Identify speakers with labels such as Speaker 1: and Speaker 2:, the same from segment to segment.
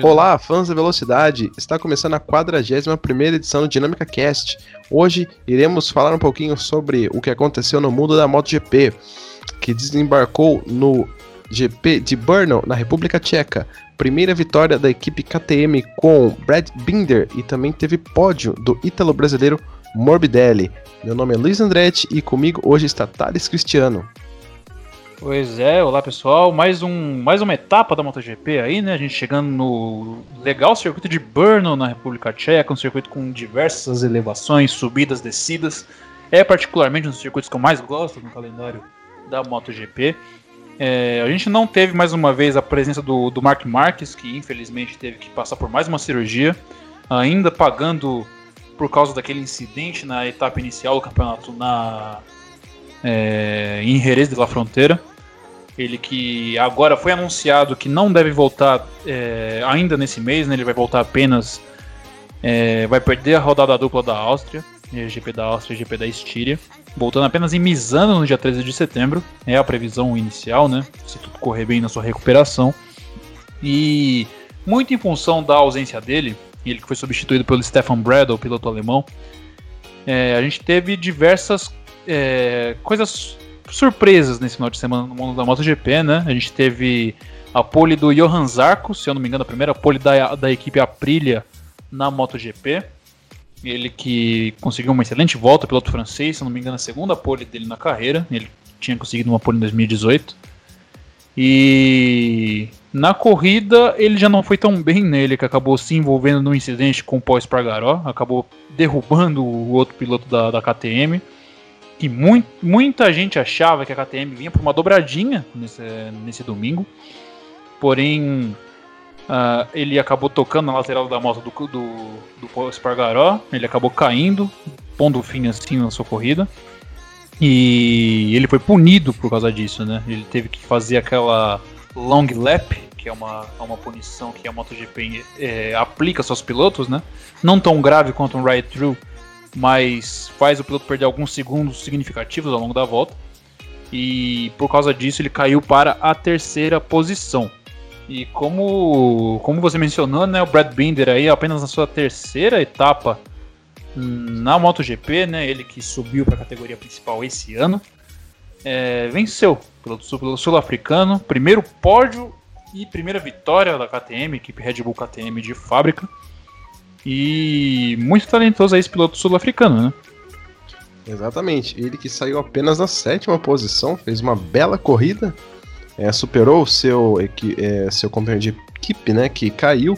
Speaker 1: Olá, fãs da velocidade! Está começando a 41 edição do Dinâmica Cast. Hoje iremos falar um pouquinho sobre o que aconteceu no mundo da MotoGP, que desembarcou no GP de Brno, na República Tcheca. Primeira vitória da equipe KTM com Brad Binder e também teve pódio do ítalo-brasileiro Morbidelli. Meu nome é Luiz Andretti e comigo hoje está Thales Cristiano.
Speaker 2: Pois é, olá pessoal, mais, um, mais uma etapa da MotoGP aí, né? A gente chegando no legal circuito de Brno na República Tcheca, um circuito com diversas elevações, subidas, descidas. É particularmente um dos circuitos que eu mais gosto no calendário da MotoGP. É, a gente não teve mais uma vez a presença do, do Mark Marques, que infelizmente teve que passar por mais uma cirurgia, ainda pagando por causa daquele incidente na etapa inicial do campeonato na, é, em Jerez de la Fronteira. Ele que agora foi anunciado que não deve voltar é, ainda nesse mês, né? ele vai voltar apenas. É, vai perder a rodada dupla da Áustria, GP da Áustria e GP da Estíria, voltando apenas em Misano no dia 13 de setembro, é a previsão inicial, né? Se tudo correr bem na sua recuperação. E muito em função da ausência dele, ele que foi substituído pelo Stefan Bradl, piloto alemão, é, a gente teve diversas é, coisas surpresas nesse final de semana no mundo da MotoGP, né? A gente teve a pole do Johan Zarco, se eu não me engano, a primeira pole da, da equipe Aprilia na MotoGP. Ele que conseguiu uma excelente volta, piloto francês, se eu não me engano, a segunda pole dele na carreira. Ele tinha conseguido uma pole em 2018. E na corrida ele já não foi tão bem nele, que acabou se envolvendo num incidente com o Paul Espargaró, acabou derrubando o outro piloto da, da KTM que muita gente achava que a KTM vinha por uma dobradinha nesse, nesse domingo, porém uh, ele acabou tocando na lateral da moto do, do, do Espargaró, ele acabou caindo, pondo fim assim na sua corrida. E ele foi punido por causa disso, né? Ele teve que fazer aquela long lap, que é uma, uma punição que a MotoGP é, aplica aos seus pilotos, né? Não tão grave quanto um ride through, mas faz o piloto perder alguns segundos significativos ao longo da volta. E por causa disso ele caiu para a terceira posição. E como, como você mencionou, né, o Brad Binder aí apenas na sua terceira etapa na MotoGP, né, ele que subiu para a categoria principal esse ano, é, venceu pelo sul-africano, primeiro pódio e primeira vitória da KTM, equipe Red Bull KTM de fábrica. E muito talentoso aí esse piloto sul-africano, né?
Speaker 1: Exatamente. Ele que saiu apenas na sétima posição, fez uma bela corrida, é, superou o seu, é, seu companheiro de equipe, né, que caiu,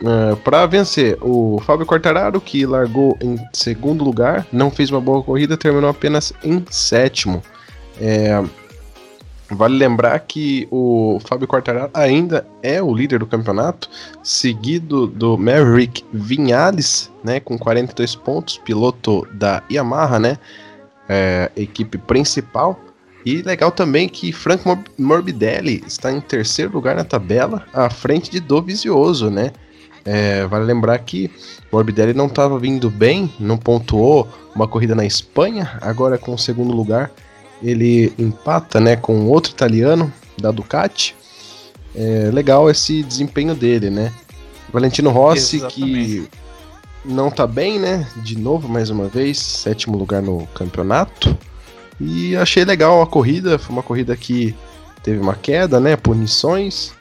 Speaker 1: uh, para vencer. O Fábio Quartararo, que largou em segundo lugar, não fez uma boa corrida, terminou apenas em sétimo. É, Vale lembrar que o Fábio Quartararo ainda é o líder do campeonato, seguido do Maverick Vinales, né, com 42 pontos, piloto da Yamaha, né, é, equipe principal. E legal também que Frank Morbidelli está em terceiro lugar na tabela, à frente de Dovizioso, né. É, vale lembrar que Morbidelli não estava vindo bem, não pontuou uma corrida na Espanha, agora com o segundo lugar ele empata né, com outro italiano da Ducati. É legal esse desempenho dele, né? Valentino Rossi, Exatamente. que não tá bem, né? De novo, mais uma vez, sétimo lugar no campeonato. E achei legal a corrida, foi uma corrida que teve uma queda, né? Punições.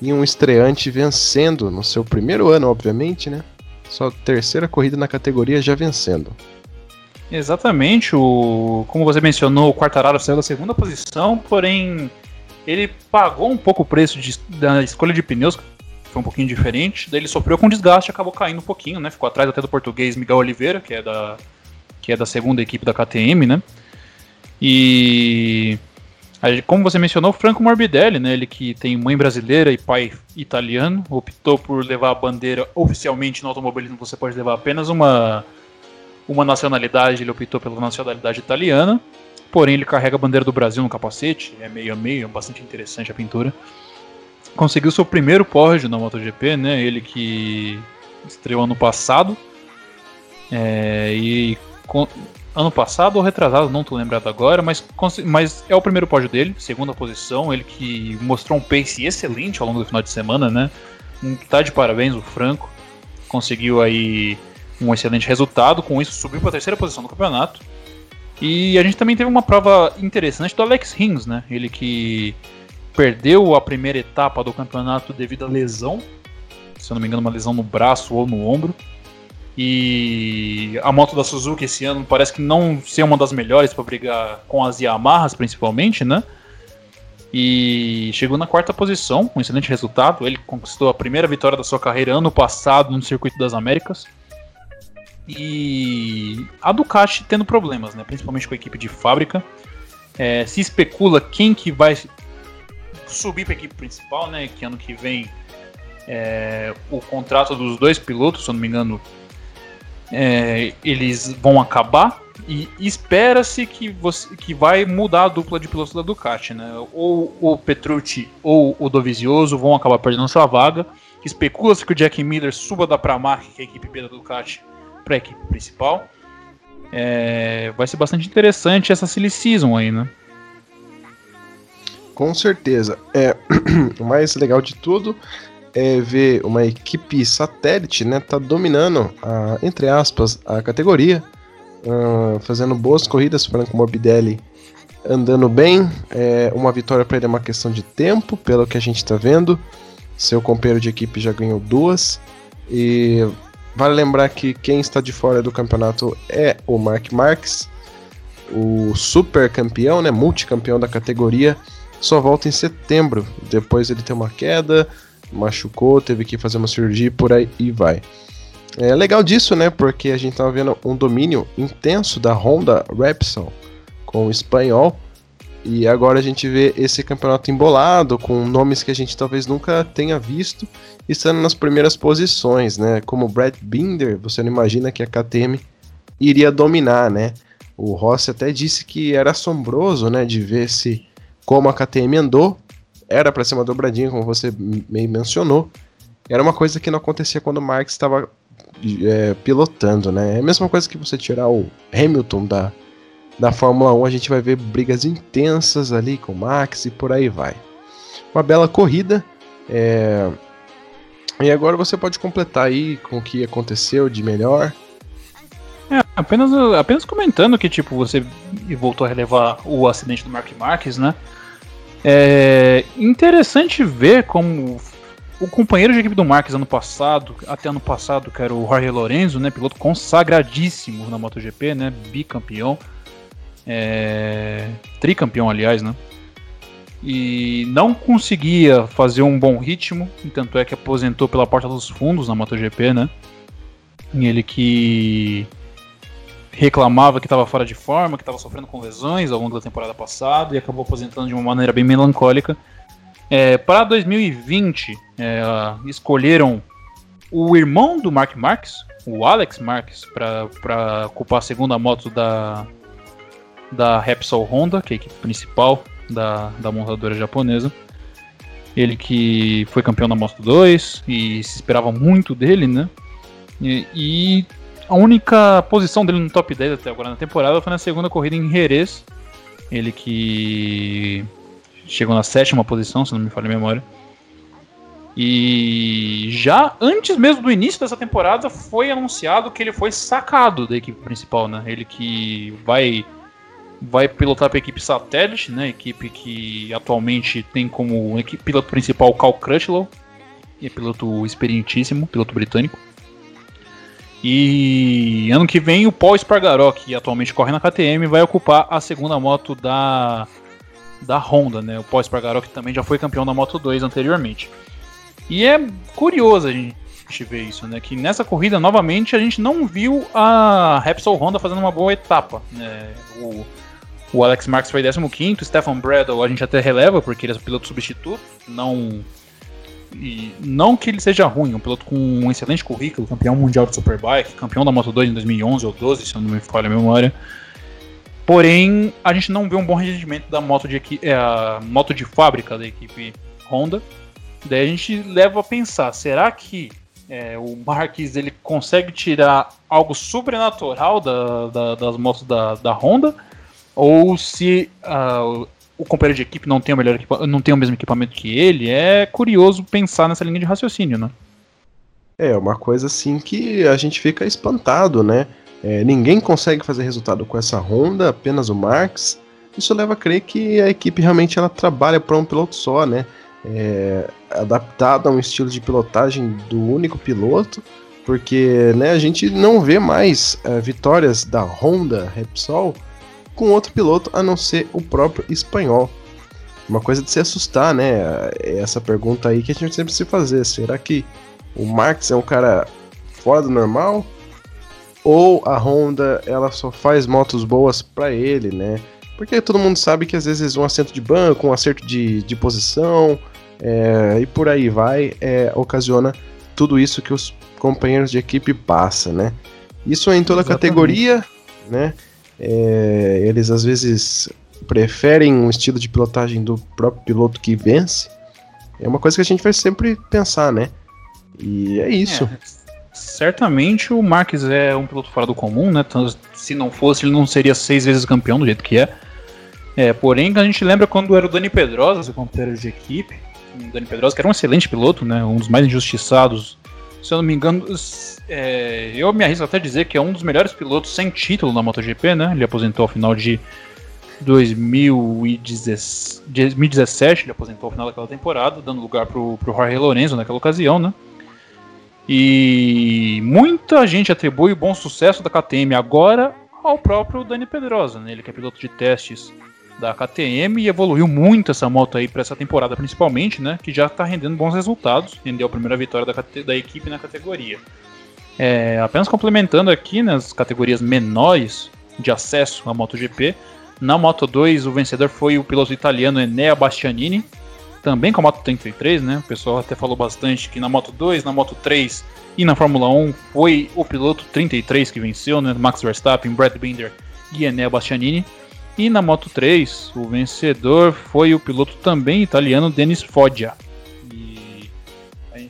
Speaker 1: E um estreante vencendo no seu primeiro ano, obviamente, né? Sua terceira corrida na categoria já vencendo.
Speaker 2: Exatamente, o como você mencionou, o Quartararo saiu da segunda posição, porém ele pagou um pouco o preço de, da escolha de pneus, que foi um pouquinho diferente, daí ele sofreu com desgaste e acabou caindo um pouquinho, né? Ficou atrás até do português Miguel Oliveira, que é da que é da segunda equipe da KTM, né? E como você mencionou, Franco Morbidelli, né? Ele que tem mãe brasileira e pai italiano, optou por levar a bandeira oficialmente no automobilismo. Você pode levar apenas uma uma nacionalidade, ele optou pela nacionalidade italiana, porém ele carrega a bandeira do Brasil no capacete, é meio a meio, é bastante interessante a pintura. Conseguiu seu primeiro pódio na MotoGP, né? Ele que estreou ano passado. É, e ano passado ou retrasado, não tô lembrado agora, mas, mas é o primeiro pódio dele, segunda posição, ele que mostrou um pace excelente ao longo do final de semana, né? Um, tá de parabéns o Franco. Conseguiu aí um excelente resultado, com isso subiu para a terceira posição do campeonato. E a gente também teve uma prova interessante do Alex Rins, né? Ele que perdeu a primeira etapa do campeonato devido à lesão, se eu não me engano, uma lesão no braço ou no ombro. E a moto da Suzuki esse ano parece que não ser uma das melhores para brigar com as Yamahas, principalmente, né? E chegou na quarta posição, um excelente resultado. Ele conquistou a primeira vitória da sua carreira ano passado no Circuito das Américas. E a Ducati tendo problemas, né? Principalmente com a equipe de fábrica. É, se especula quem que vai subir para a equipe principal, né? Que ano que vem é, o contrato dos dois pilotos, se eu não me engano, é, eles vão acabar e espera-se que, você, que vai mudar a dupla de pilotos da Ducati, né? Ou o Petrucci ou o Dovizioso vão acabar perdendo sua vaga. Especula-se que o Jack Miller suba da Pramac, que é a equipe B da Ducati, para a equipe principal. É, vai ser bastante interessante essa silly season aí, né?
Speaker 1: Com certeza. É, o mais legal de tudo é ver uma equipe satélite, né, tá dominando, a, entre aspas, a categoria, uh, fazendo boas corridas, Franco Morbidelli andando bem, é, uma vitória para ele é uma questão de tempo, pelo que a gente está vendo, seu companheiro de equipe já ganhou duas, e vale lembrar que quem está de fora do campeonato é o Mark Marques, o super campeão, né, multicampeão da categoria, só volta em setembro, depois ele tem uma queda, machucou, teve que fazer uma cirurgia por aí e vai. É legal disso, né? Porque a gente tava vendo um domínio intenso da Honda Repsol com o espanhol. E agora a gente vê esse campeonato embolado, com nomes que a gente talvez nunca tenha visto, estando nas primeiras posições, né? Como Brad Binder, você não imagina que a KTM iria dominar, né? O Rossi até disse que era assombroso, né? De ver se como a KTM andou era para ser uma dobradinha, como você meio mencionou. Era uma coisa que não acontecia quando o Marx estava é, pilotando, né? É a mesma coisa que você tirar o Hamilton da, da Fórmula 1, a gente vai ver brigas intensas ali com Max e por aí vai. Uma bela corrida. É... E agora você pode completar aí com o que aconteceu de melhor.
Speaker 2: É, apenas, apenas comentando que tipo você voltou a relevar o acidente do Mark Marques, né? É interessante ver como o companheiro de equipe do Marques ano passado, até ano passado, que era o Jorge Lorenzo, né, piloto consagradíssimo na MotoGP, né, bicampeão, é, tricampeão, aliás, né, e não conseguia fazer um bom ritmo, tanto é que aposentou pela porta dos fundos na MotoGP, né, e ele que reclamava que estava fora de forma, que estava sofrendo com lesões ao longo da temporada passada e acabou aposentando de uma maneira bem melancólica. É, para 2020, é, escolheram o irmão do Mark Marques, o Alex Marques, para ocupar a segunda moto da, da Repsol Honda, que é a equipe principal da, da montadora japonesa. Ele que foi campeão da Moto 2 e se esperava muito dele, né? E, e a única posição dele no top 10 até agora na temporada foi na segunda corrida em Jerez. Ele que chegou na sétima posição, se não me falha a memória. E já antes mesmo do início dessa temporada foi anunciado que ele foi sacado da equipe principal, né? Ele que vai vai pilotar para a equipe satélite, né? Equipe que atualmente tem como equipe, piloto principal Cal Crutchlow, e é piloto experientíssimo, piloto britânico. E ano que vem o Paul Espargaró, que atualmente corre na KTM, vai ocupar a segunda moto da, da Honda, né? O Paul Espargaró que também já foi campeão da Moto 2 anteriormente. E é curioso a gente ver isso, né? Que nessa corrida, novamente, a gente não viu a Repsol Honda fazendo uma boa etapa. Né? O, o Alex Marques foi 15 o Stefan Bradle a gente até releva, porque ele é o piloto substituto, não e não que ele seja ruim, um piloto com um excelente currículo, campeão mundial de Superbike, campeão da Moto 2 em 2011 ou 12, se eu não me falha a memória. Porém, a gente não vê um bom rendimento da moto de, é, a moto de fábrica da equipe Honda. Daí a gente leva a pensar, será que é, o Marques ele consegue tirar algo sobrenatural da, da, das motos da, da Honda? Ou se uh, o companheiro de equipe não tem o melhor não tem o mesmo equipamento que ele, é curioso pensar nessa linha de raciocínio, né?
Speaker 1: É, uma coisa assim que a gente fica espantado, né? É, ninguém consegue fazer resultado com essa Honda, apenas o Marx. Isso leva a crer que a equipe realmente ela trabalha para um piloto só, né? É, adaptada a um estilo de pilotagem do único piloto, porque né, a gente não vê mais é, vitórias da Honda Repsol com outro piloto a não ser o próprio espanhol. Uma coisa de se assustar, né? É essa pergunta aí que a gente sempre se fazer. Será que o Marx é um cara fora do normal? Ou a Honda ela só faz motos boas para ele, né? Porque todo mundo sabe que às vezes um assento de banco, um acerto de, de posição é, e por aí vai, é, ocasiona tudo isso que os companheiros de equipe passam, né? Isso é em toda a categoria, né? É, eles às vezes preferem um estilo de pilotagem do próprio piloto que vence. É uma coisa que a gente vai sempre pensar, né? E é isso. É,
Speaker 2: certamente o Marques é um piloto fora do comum, né? Se não fosse, ele não seria seis vezes campeão do jeito que é. é porém, a gente lembra quando era o Dani Pedrosa, seu companheiro de equipe. O Dani Pedrosa, que era um excelente piloto, né? Um dos mais injustiçados. Se eu não me engano, é, eu me arrisco até dizer que é um dos melhores pilotos sem título na MotoGP, né? Ele aposentou ao final de 2017, ele aposentou ao final daquela temporada, dando lugar pro, pro Jorge Lorenzo naquela ocasião, né? E muita gente atribui o bom sucesso da KTM agora ao próprio Dani Pedrosa, né? Ele que é piloto de testes da KTM e evoluiu muito essa moto aí para essa temporada principalmente, né? Que já está rendendo bons resultados, rendeu a primeira vitória da, da equipe na categoria. É, apenas complementando aqui nas categorias menores de acesso à MotoGP, na Moto 2 o vencedor foi o piloto italiano Enea Bastianini, também com a Moto 33, né? O pessoal até falou bastante que na Moto 2, na Moto 3 e na Fórmula 1 foi o piloto 33 que venceu, né? Max Verstappen, Brad Binder e Enea Bastianini. E na Moto 3, o vencedor foi o piloto também italiano Denis Foggia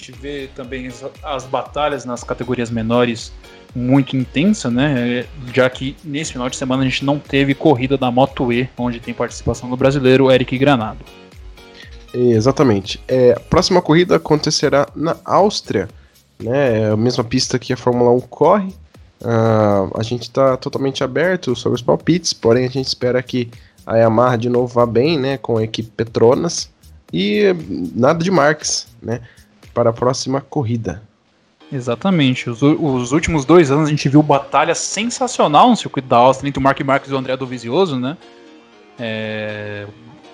Speaker 2: gente vê também as, as batalhas nas categorias menores muito intensa, né? Já que nesse final de semana a gente não teve corrida da Moto E, onde tem participação do brasileiro Eric Granado.
Speaker 1: Exatamente. É, a próxima corrida acontecerá na Áustria, né? É a mesma pista que a Fórmula 1 corre. Uh, a gente está totalmente aberto sobre os palpites, porém a gente espera que a Yamaha de novo vá bem, né? Com a equipe Petronas e nada de Marx, né? para a próxima corrida.
Speaker 2: Exatamente. Os, os, últimos dois anos a gente viu batalha sensacional no circuito da Áustria entre o Mark Marques e o André Dovizioso, né? É,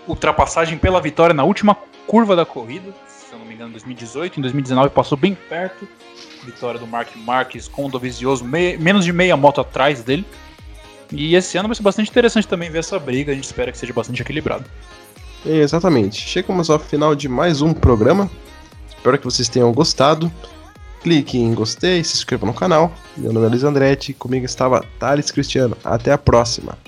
Speaker 2: ultrapassagem pela vitória na última curva da corrida, eu não me engano, em 2018. Em 2019 passou bem perto. Vitória do Mark Marques com o Dovizioso, menos de meia moto atrás dele. E esse ano vai ser bastante interessante também ver essa briga. A gente espera que seja bastante equilibrado.
Speaker 1: Exatamente. Chegamos ao final de mais um programa. Espero que vocês tenham gostado. Clique em gostei, se inscreva no canal. Meu nome é Luiz Andretti, comigo estava Thales Cristiano. Até a próxima.